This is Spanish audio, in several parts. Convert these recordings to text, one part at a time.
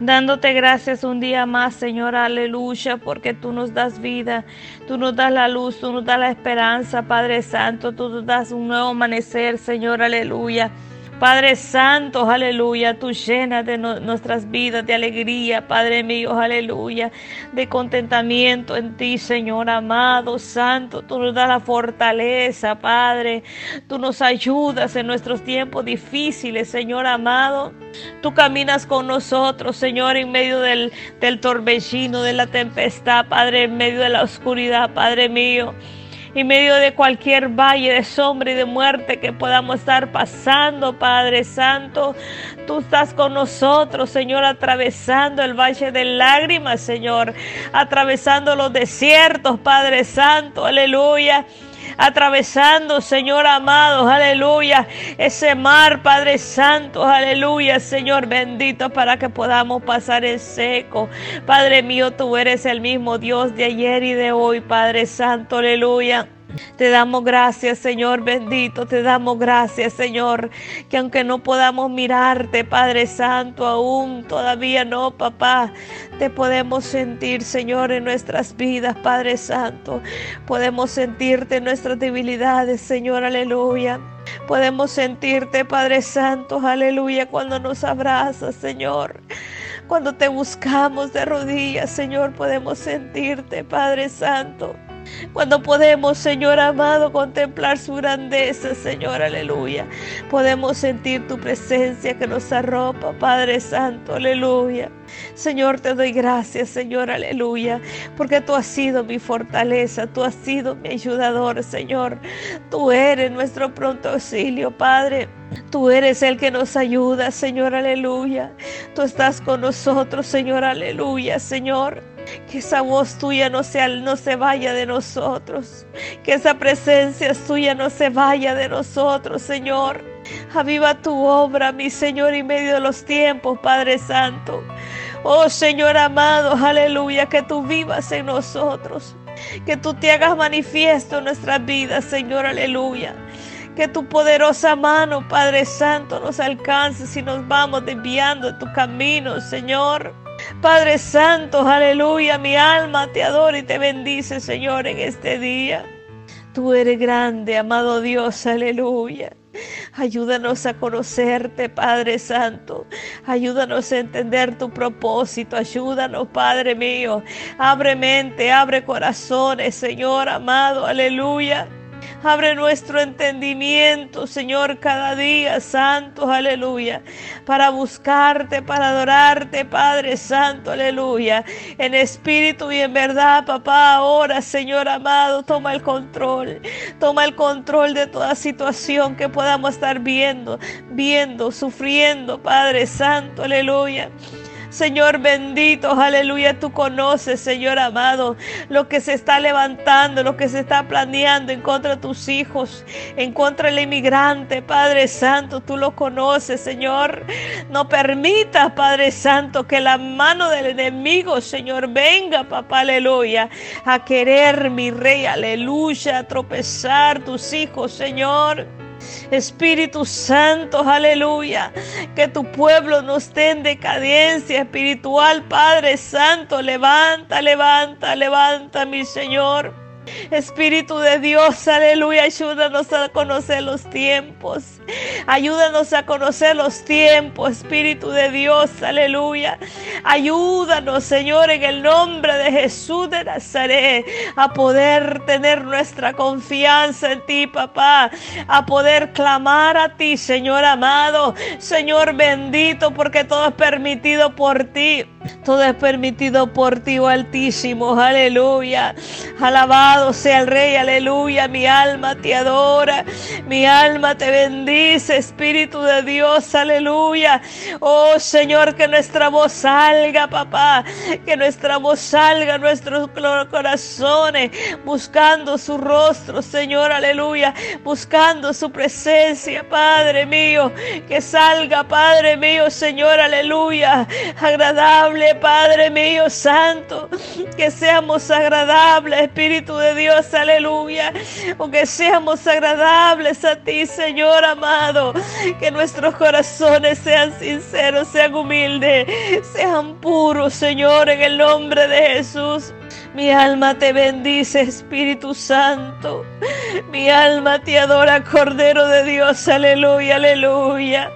Dándote gracias un día más, Señor, aleluya, porque tú nos das vida, tú nos das la luz, tú nos das la esperanza, Padre Santo, tú nos das un nuevo amanecer, Señor, aleluya. Padre Santo, aleluya, tú llenas de nuestras vidas de alegría, Padre mío, aleluya, de contentamiento en ti, Señor amado, Santo, tú nos das la fortaleza, Padre, tú nos ayudas en nuestros tiempos difíciles, Señor amado, tú caminas con nosotros, Señor, en medio del, del torbellino, de la tempestad, Padre, en medio de la oscuridad, Padre mío en medio de cualquier valle de sombra y de muerte que podamos estar pasando, Padre Santo. Tú estás con nosotros, Señor, atravesando el valle de lágrimas, Señor, atravesando los desiertos, Padre Santo, aleluya atravesando, Señor amado, aleluya, ese mar, Padre Santo, aleluya, Señor bendito, para que podamos pasar en seco. Padre mío, tú eres el mismo Dios de ayer y de hoy, Padre Santo, aleluya. Te damos gracias, Señor bendito. Te damos gracias, Señor, que aunque no podamos mirarte, Padre Santo, aún todavía no, papá, te podemos sentir, Señor, en nuestras vidas, Padre Santo. Podemos sentirte en nuestras debilidades, Señor, aleluya. Podemos sentirte, Padre Santo, aleluya, cuando nos abrazas, Señor. Cuando te buscamos de rodillas, Señor, podemos sentirte, Padre Santo. Cuando podemos, Señor amado, contemplar su grandeza, Señor, aleluya. Podemos sentir tu presencia que nos arropa, Padre Santo, aleluya. Señor, te doy gracias, Señor, aleluya, porque tú has sido mi fortaleza, tú has sido mi ayudador, Señor. Tú eres nuestro pronto auxilio, Padre. Tú eres el que nos ayuda, Señor, aleluya. Tú estás con nosotros, Señor, aleluya, Señor. Que esa voz tuya no, no se vaya de nosotros. Que esa presencia tuya no se vaya de nosotros, Señor. Aviva tu obra, mi Señor, en medio de los tiempos, Padre Santo. Oh Señor amado, aleluya, que tú vivas en nosotros. Que tú te hagas manifiesto en nuestras vidas, Señor, aleluya. Que tu poderosa mano, Padre Santo, nos alcance si nos vamos desviando de tu camino, Señor. Padre Santo, aleluya, mi alma te adora y te bendice, Señor, en este día. Tú eres grande, amado Dios, aleluya. Ayúdanos a conocerte, Padre Santo. Ayúdanos a entender tu propósito. Ayúdanos, Padre mío. Abre mente, abre corazones, Señor amado. Aleluya. Abre nuestro entendimiento, Señor, cada día, Santo, aleluya, para buscarte, para adorarte, Padre Santo, aleluya, en espíritu y en verdad, papá, ahora, Señor amado, toma el control, toma el control de toda situación que podamos estar viendo, viendo, sufriendo, Padre Santo, aleluya. Señor bendito, aleluya, tú conoces, Señor amado, lo que se está levantando, lo que se está planeando en contra de tus hijos, en contra del inmigrante, Padre Santo, tú lo conoces, Señor. No permitas, Padre Santo, que la mano del enemigo, Señor, venga, papá, aleluya, a querer, mi rey, aleluya, a tropezar tus hijos, Señor. Espíritu Santo, aleluya. Que tu pueblo no esté en decadencia espiritual, Padre Santo. Levanta, levanta, levanta, mi Señor. Espíritu de Dios, aleluya, ayúdanos a conocer los tiempos. Ayúdanos a conocer los tiempos, Espíritu de Dios, aleluya. Ayúdanos, Señor, en el nombre de Jesús de Nazaret, a poder tener nuestra confianza en ti, papá. A poder clamar a ti, Señor amado, Señor bendito, porque todo es permitido por ti. Todo es permitido por ti, oh Altísimo, aleluya. Alabado sea el Rey, aleluya. Mi alma te adora, mi alma te bendice, Espíritu de Dios, aleluya. Oh Señor, que nuestra voz salga, papá, que nuestra voz salga, nuestros corazones, buscando su rostro, Señor, aleluya, buscando su presencia, Padre mío, que salga, Padre mío, Señor, aleluya, agradable Padre mío santo, que seamos agradables, Espíritu de Dios, aleluya, o que seamos agradables a ti, Señor amado, que nuestros corazones sean sinceros, sean humildes, sean puros, Señor, en el nombre de Jesús. Mi alma te bendice, Espíritu Santo. Mi alma te adora, Cordero de Dios. Aleluya, aleluya.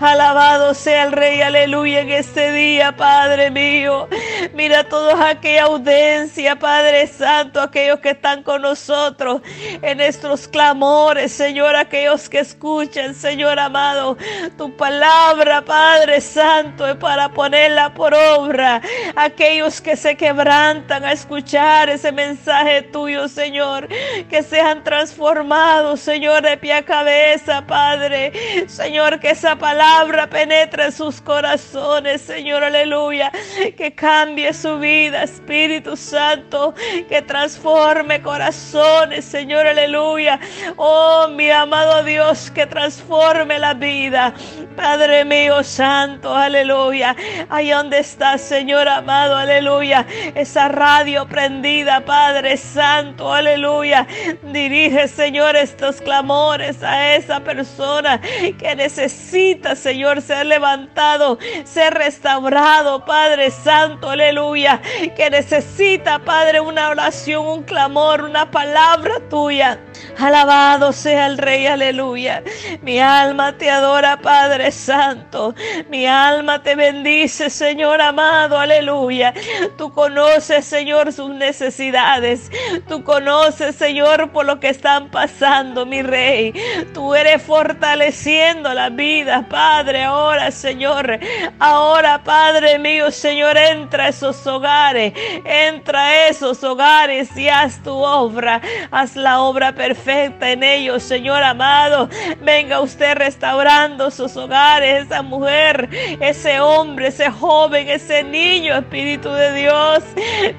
Alabado sea el Rey, aleluya, en este día, Padre mío. Mira toda aquella audiencia, Padre Santo, aquellos que están con nosotros en nuestros clamores, Señor, aquellos que escuchan, Señor amado, tu palabra, Padre Santo, es para ponerla por obra. Aquellos que se quebrantan a escuchar ese mensaje tuyo, Señor, que sean transformados, Señor, de pie a cabeza, Padre. Señor, que esa palabra penetra en sus corazones, Señor, aleluya. Que cambie su vida, Espíritu Santo, que transforme corazones, Señor, aleluya. Oh, mi amado Dios, que transforme la vida. Padre mío santo, aleluya. Ahí donde está, Señor amado, aleluya. Esa radio prendida, Padre santo, aleluya. Dirige, Señor, estos clamores a esa persona que necesita, Señor, ser levantado, ser restaurado, Padre Santo, aleluya, que necesita, Padre, una oración, un clamor, una palabra tuya. Alabado sea el Rey, aleluya. Mi alma te adora, Padre Santo. Mi alma te bendice, Señor amado, aleluya. Tú conoces, Señor, sus necesidades. Tú conoces, Señor, por lo que están pasando, mi Rey. Tú eres fortaleciendo la vida, Padre, ahora, Señor. Ahora, Padre mío, Señor, entra a esos hogares. Entra a esos hogares y haz tu obra. Haz la obra perfecta en ellos, Señor amado. Venga usted restaurando sus hogares, esa mujer, ese hombre, ese joven, ese niño, Espíritu de Dios.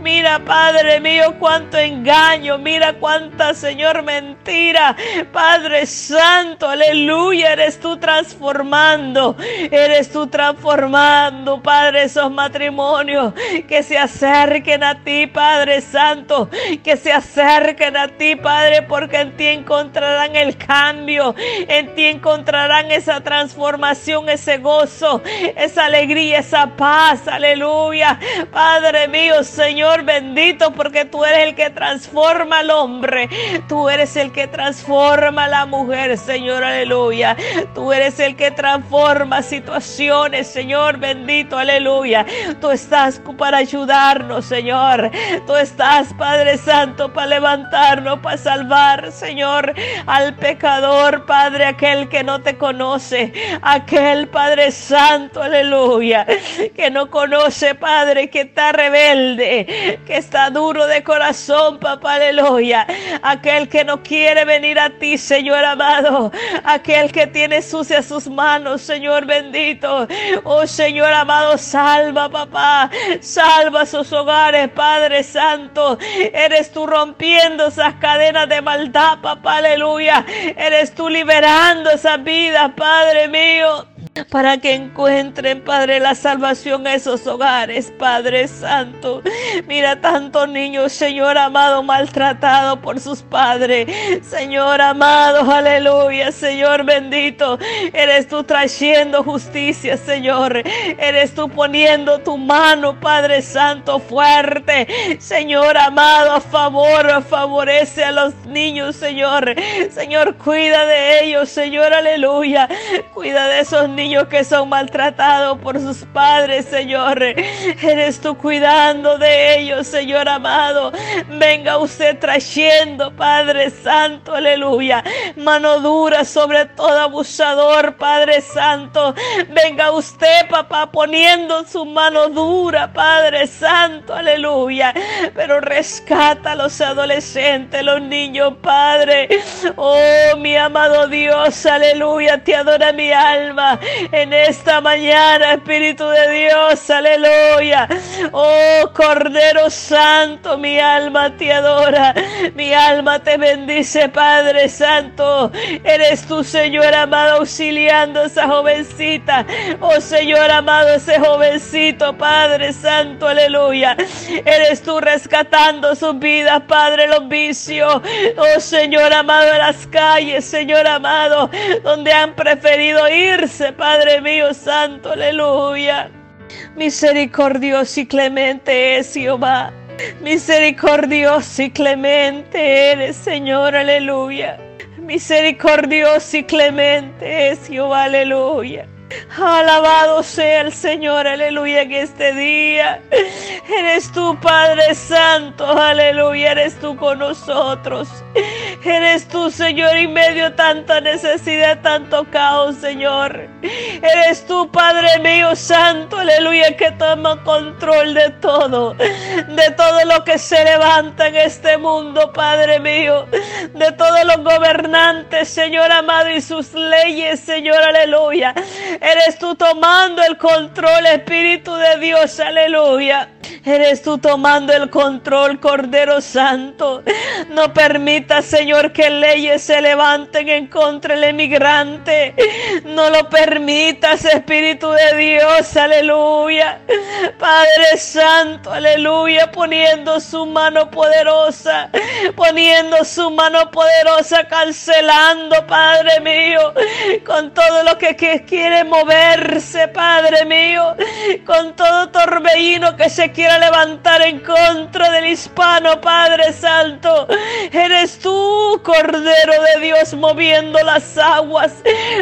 Mira, Padre mío, cuánto engaño, mira cuánta, Señor, mentira. Padre Santo, aleluya, eres tú transformando, eres tú transformando, Padre, esos matrimonios que se acerquen a ti, Padre Santo, que se acerquen a ti, Padre, porque en ti encontrarán el cambio, en ti encontrarán esa transformación, ese gozo, esa alegría, esa paz, aleluya. Padre mío, Señor bendito, porque tú eres el que transforma al hombre, tú eres el que transforma a la mujer, Señor, aleluya. Tú eres el que transforma situaciones, Señor bendito, aleluya. Tú estás para ayudarnos, Señor. Tú estás, Padre Santo, para levantarnos, para salvar, Señor, al pecador, Padre, aquel que no te conoce, aquel Padre Santo, aleluya, que no conoce, Padre, que está rebelde, que está duro de corazón, papá, aleluya, aquel que no quiere venir a ti, Señor amado, aquel que tiene sucias sus manos, Señor bendito, oh Señor amado, salva, papá, salva sus hogares, Padre Santo, eres tú rompiendo esas cadenas de maldad, papá, aleluya. Eres tú liberando esa vida, Padre mío よ。Para que encuentren, Padre, la salvación a esos hogares, Padre Santo. Mira tantos niños, Señor amado, maltratados por sus padres. Señor amado, aleluya, Señor bendito. Eres tú trayendo justicia, Señor. Eres tú poniendo tu mano, Padre Santo, fuerte. Señor amado, a favor, favorece a los niños, Señor. Señor, cuida de ellos, Señor, aleluya. Cuida de esos niños niños que son maltratados por sus padres, Señor. Eres tú cuidando de ellos, Señor amado. Venga usted trayendo, Padre Santo, aleluya. Mano dura sobre todo abusador, Padre Santo. Venga usted, papá, poniendo su mano dura, Padre Santo, aleluya. Pero rescata a los adolescentes, los niños, Padre. Oh, mi amado Dios, aleluya. Te adora mi alma. En esta mañana, Espíritu de Dios, aleluya. Oh Cordero Santo, mi alma te adora, mi alma te bendice, Padre Santo. Eres tu Señor amado, auxiliando a esa jovencita. Oh Señor amado, ese jovencito, Padre Santo, aleluya. Eres tú rescatando sus vidas, Padre, los vicios. Oh Señor amado, en las calles, Señor amado, donde han preferido irse, Padre mío santo, aleluya. Misericordioso y clemente es Jehová. Misericordioso y clemente eres, Señor, aleluya. Misericordioso y clemente es Jehová, aleluya. Alabado sea el Señor, aleluya, en este día. Eres tú, Padre Santo, aleluya, eres tú con nosotros. Eres tú, Señor, en medio tanta necesidad, tanto caos, Señor. Eres tú, Padre mío Santo, aleluya, que toma control de todo, de todo lo que se levanta en este mundo, Padre mío, de todos los gobernantes, Señor amado, y sus leyes, Señor, aleluya. Eres tú tomando el control, Espíritu de Dios, aleluya. Eres tú tomando el control, Cordero Santo. No permita, Señor, que leyes se levanten en contra del emigrante. No lo permitas, Espíritu de Dios, aleluya. Padre Santo, aleluya, poniendo su mano poderosa, poniendo su mano poderosa, cancelando, Padre mío, con todo lo que, que moverse, Padre mío, con todo torbellino que se quiera levantar en contra del hispano, Padre Santo. Eres tú, Cordero de Dios, moviendo las aguas,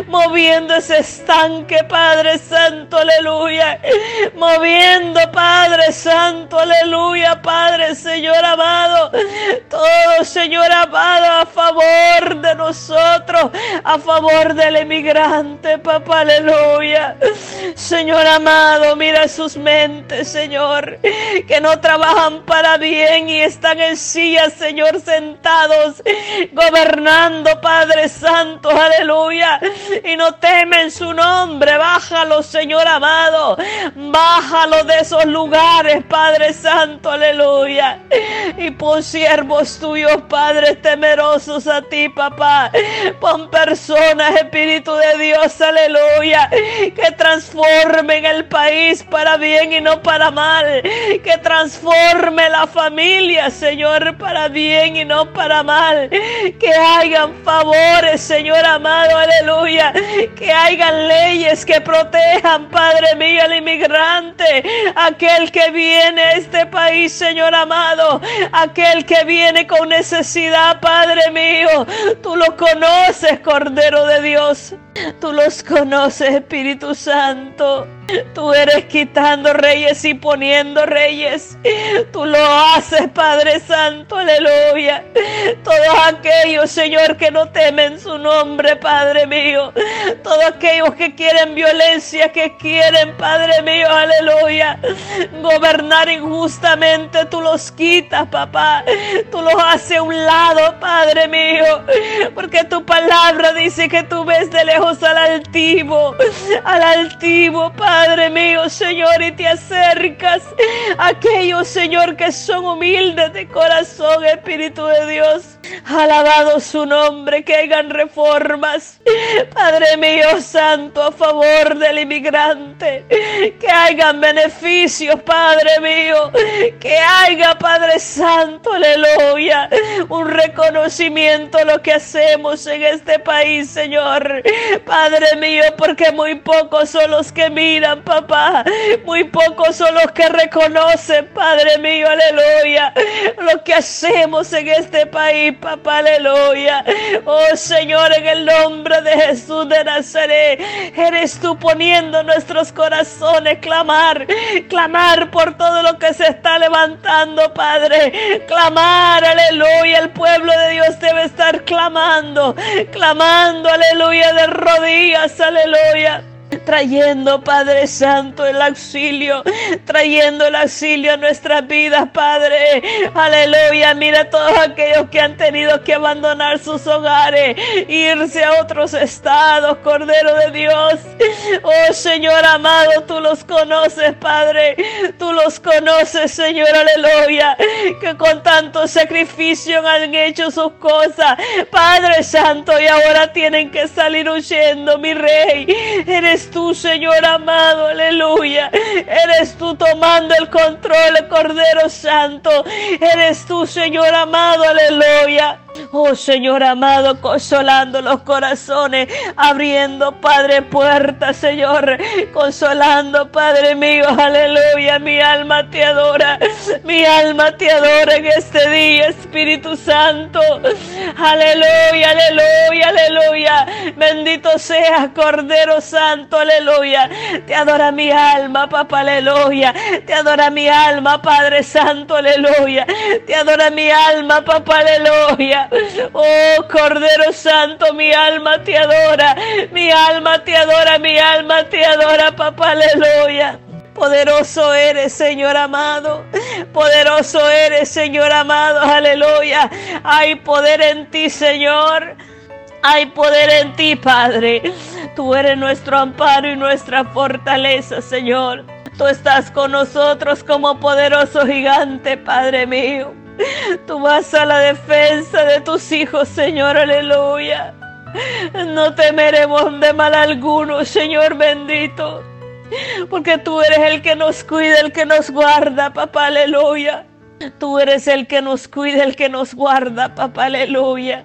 moviendo ese estanque, Padre Santo, aleluya. Moviendo, Padre Santo, aleluya, Padre, Señor amado. Todo, Señor amado, a favor de nosotros, a favor del emigrante, papá, aleluya. Señor amado, mira sus mentes, Señor que no trabajan para bien y están en sillas, Señor, sentados, gobernando, Padre Santo, aleluya, y no temen su nombre. Bájalo, Señor amado, bájalo de esos lugares, Padre Santo, aleluya. Y pon siervos tuyos, Padre, temerosos a ti, papá. Pon personas, Espíritu de Dios, aleluya, que transformen el país para bien y no para mal que transforme la familia, Señor, para bien y no para mal. Que hagan favores, Señor amado, aleluya. Que hagan leyes que protejan, Padre mío, al inmigrante, aquel que viene a este país, Señor amado, aquel que viene con necesidad, Padre mío. Tú lo conoces, Cordero de Dios. Tú los conoces, Espíritu Santo. Tú eres quitando reyes y poniendo reyes. Tú lo haces, Padre Santo, aleluya. Todos aquellos, Señor, que no temen su nombre, Padre mío. Todos aquellos que quieren violencia, que quieren, Padre mío, aleluya. Gobernar injustamente, tú los quitas, papá. Tú los haces a un lado, Padre mío. Porque tu palabra dice que tú ves de lejos al altivo, al altivo, Padre Padre mío, Señor, y te acercas a aquellos, Señor, que son humildes de corazón, Espíritu de Dios. Alabado su nombre, que hagan reformas, Padre mío santo, a favor del inmigrante, que hagan beneficios, Padre mío, que haya, Padre santo, aleluya, un reconocimiento a lo que hacemos en este país, Señor, Padre mío, porque muy pocos son los que miran, papá, muy pocos son los que reconocen, Padre mío, aleluya, lo que hacemos en este país, papá, aleluya. Oh Señor, en el nombre de Jesús de Nazaret, eres tú poniendo nuestros corazones clamar, clamar por todo lo que se está levantando, Padre. Clamar, aleluya. El pueblo de Dios debe estar clamando, clamando, aleluya, de rodillas, aleluya trayendo, Padre Santo, el auxilio, trayendo el auxilio a nuestras vidas, Padre. Aleluya, mira todos aquellos que han tenido que abandonar sus hogares, irse a otros estados, Cordero de Dios. Oh Señor amado, tú los conoces, Padre. Tú los conoces, Señor, aleluya, que con tanto sacrificio han hecho sus cosas, Padre Santo, y ahora tienen que salir huyendo, mi Rey. Eres tú, Señor amado, aleluya. Eres tú tomando el control, Cordero Santo. Eres tú, Señor amado, aleluya. Oh Señor amado, consolando los corazones, abriendo, Padre, puertas, Señor, consolando, Padre mío, aleluya, mi alma te adora, mi alma te adora en este día, Espíritu Santo, aleluya, aleluya, aleluya, bendito seas, Cordero Santo, aleluya, te adora mi alma, papá, aleluya, te adora mi alma, Padre Santo, aleluya, te adora mi alma, papá, aleluya. Oh Cordero Santo, mi alma te adora, mi alma te adora, mi alma te adora, papá, aleluya. Poderoso eres, Señor amado. Poderoso eres, Señor amado. Aleluya. Hay poder en ti, Señor. Hay poder en ti, Padre. Tú eres nuestro amparo y nuestra fortaleza, Señor. Tú estás con nosotros como poderoso gigante, Padre mío. Tú vas a la defensa de tus hijos, Señor, aleluya. No temeremos de mal alguno, Señor bendito. Porque tú eres el que nos cuida, el que nos guarda, papá, aleluya. Tú eres el que nos cuida, el que nos guarda, papá, aleluya.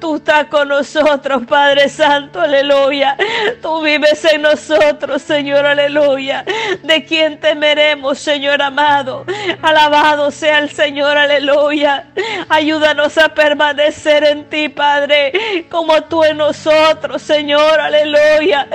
Tú estás con nosotros, Padre Santo, aleluya. Tú vives en nosotros, Señor, aleluya. ¿De quién temeremos, Señor amado? Alabado sea el Señor, aleluya. Ayúdanos a permanecer en ti, Padre, como tú en nosotros, Señor, aleluya.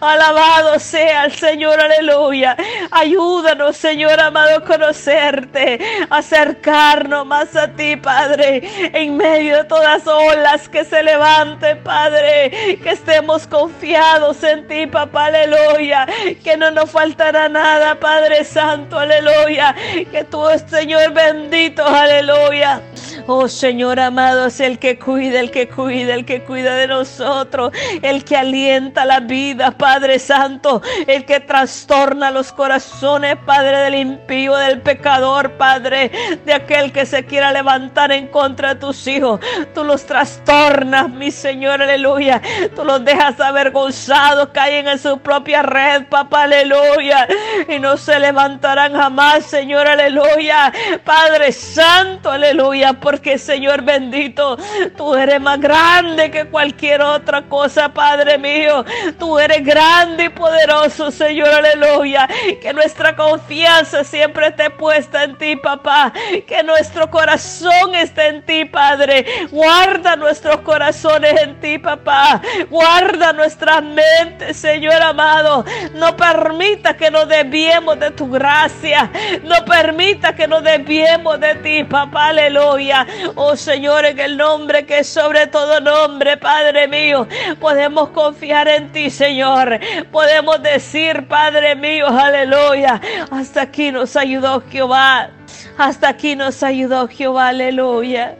Alabado sea el Señor, aleluya. Ayúdanos, Señor amado, a conocerte, a acercarnos más a ti, Padre, en medio de todas olas que se levanten, Padre, que estemos confiados en ti, papá, aleluya, que no nos faltará nada, Padre Santo, aleluya, que tú, Señor bendito, aleluya. Oh Señor amado, es el que cuida, el que cuida, el que cuida de nosotros, el que alienta la vida, Padre Santo, el que trastorna los corazones, Padre del impío, del pecador, Padre, de aquel que se quiera levantar en contra de tus hijos. Tú los trastornas, mi Señor, aleluya. Tú los dejas avergonzados, caen en su propia red, papá, aleluya. Y no se levantarán jamás, Señor, aleluya. Padre Santo, aleluya. Porque, Señor bendito, tú eres más grande que cualquier otra cosa, Padre mío. Tú eres grande y poderoso, Señor, aleluya. Que nuestra confianza siempre esté puesta en ti, papá que nuestro corazón esté en ti, Padre. Guarda nuestros corazones en ti, papá. Guarda nuestras mentes, Señor amado. No permita que nos desviemos de tu gracia. No permita que nos desviemos de ti, papá. Aleluya. Oh Señor, en el nombre que es sobre todo nombre, Padre mío, podemos confiar en ti, Señor. Podemos decir, Padre mío, aleluya. Hasta aquí nos ayudó Jehová. Hasta aquí nos ayudó Jehová, aleluya.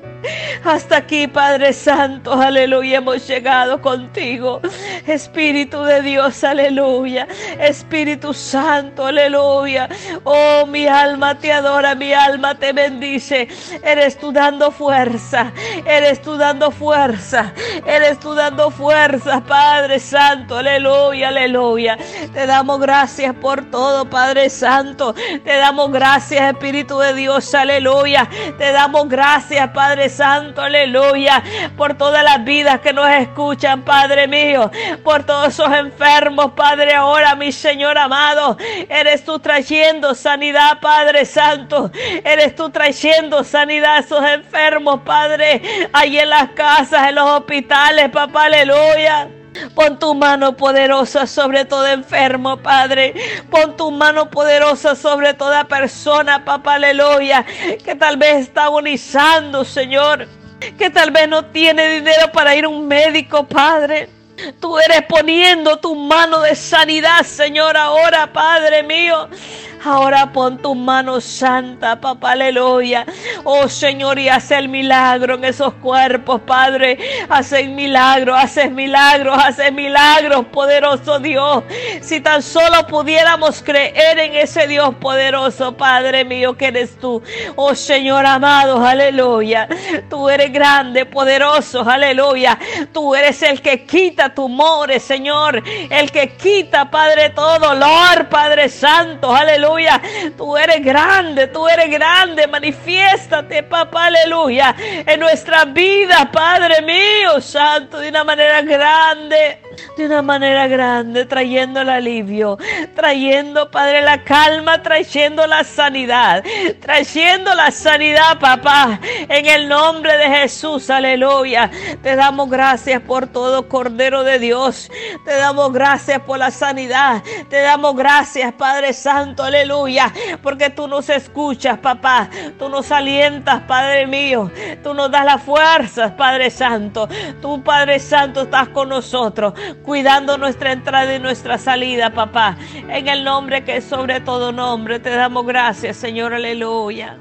Hasta aquí, Padre Santo, aleluya, hemos llegado contigo. Espíritu de Dios, aleluya. Espíritu Santo, aleluya. Oh, mi alma te adora, mi alma te bendice. Eres tú dando fuerza, eres tú dando fuerza, eres tú dando fuerza, Padre Santo, aleluya, aleluya. Te damos gracias por todo, Padre Santo. Te damos gracias, Espíritu de Dios, aleluya. Te damos gracias, Padre Santo, aleluya, por todas las vidas que nos escuchan, Padre mío, por todos esos enfermos, Padre, ahora, mi Señor amado, eres tú trayendo sanidad, Padre Santo, eres tú trayendo sanidad a esos enfermos, Padre, ahí en las casas, en los hospitales, papá, aleluya. Pon tu mano poderosa sobre todo enfermo, Padre. Pon tu mano poderosa sobre toda persona, papá, aleluya, que tal vez está agonizando, Señor. Que tal vez no tiene dinero para ir a un médico, Padre. Tú eres poniendo tu mano de sanidad, Señor, ahora, Padre mío. Ahora pon tu mano santa, papá, aleluya. Oh Señor, y haz el milagro en esos cuerpos, Padre. Haces milagros, haces milagros, haces milagros, poderoso Dios. Si tan solo pudiéramos creer en ese Dios poderoso, Padre mío, que eres tú. Oh Señor amado, aleluya. Tú eres grande, poderoso, aleluya. Tú eres el que quita tumores, Señor. El que quita, Padre, todo dolor, Padre Santo, aleluya. Tú eres grande, tú eres grande. Manifiéstate, papá, aleluya. En nuestra vida, Padre mío, Santo, de una manera grande de una manera grande, trayendo el alivio, trayendo, Padre, la calma, trayendo la sanidad, trayendo la sanidad, papá, en el nombre de Jesús, aleluya. Te damos gracias por todo, Cordero de Dios. Te damos gracias por la sanidad. Te damos gracias, Padre Santo, aleluya, porque tú nos escuchas, papá. Tú nos alientas, Padre mío. Tú nos das las fuerzas, Padre Santo. Tú, Padre Santo, estás con nosotros cuidando nuestra entrada y nuestra salida, papá. En el nombre que es sobre todo nombre, te damos gracias, Señor, aleluya.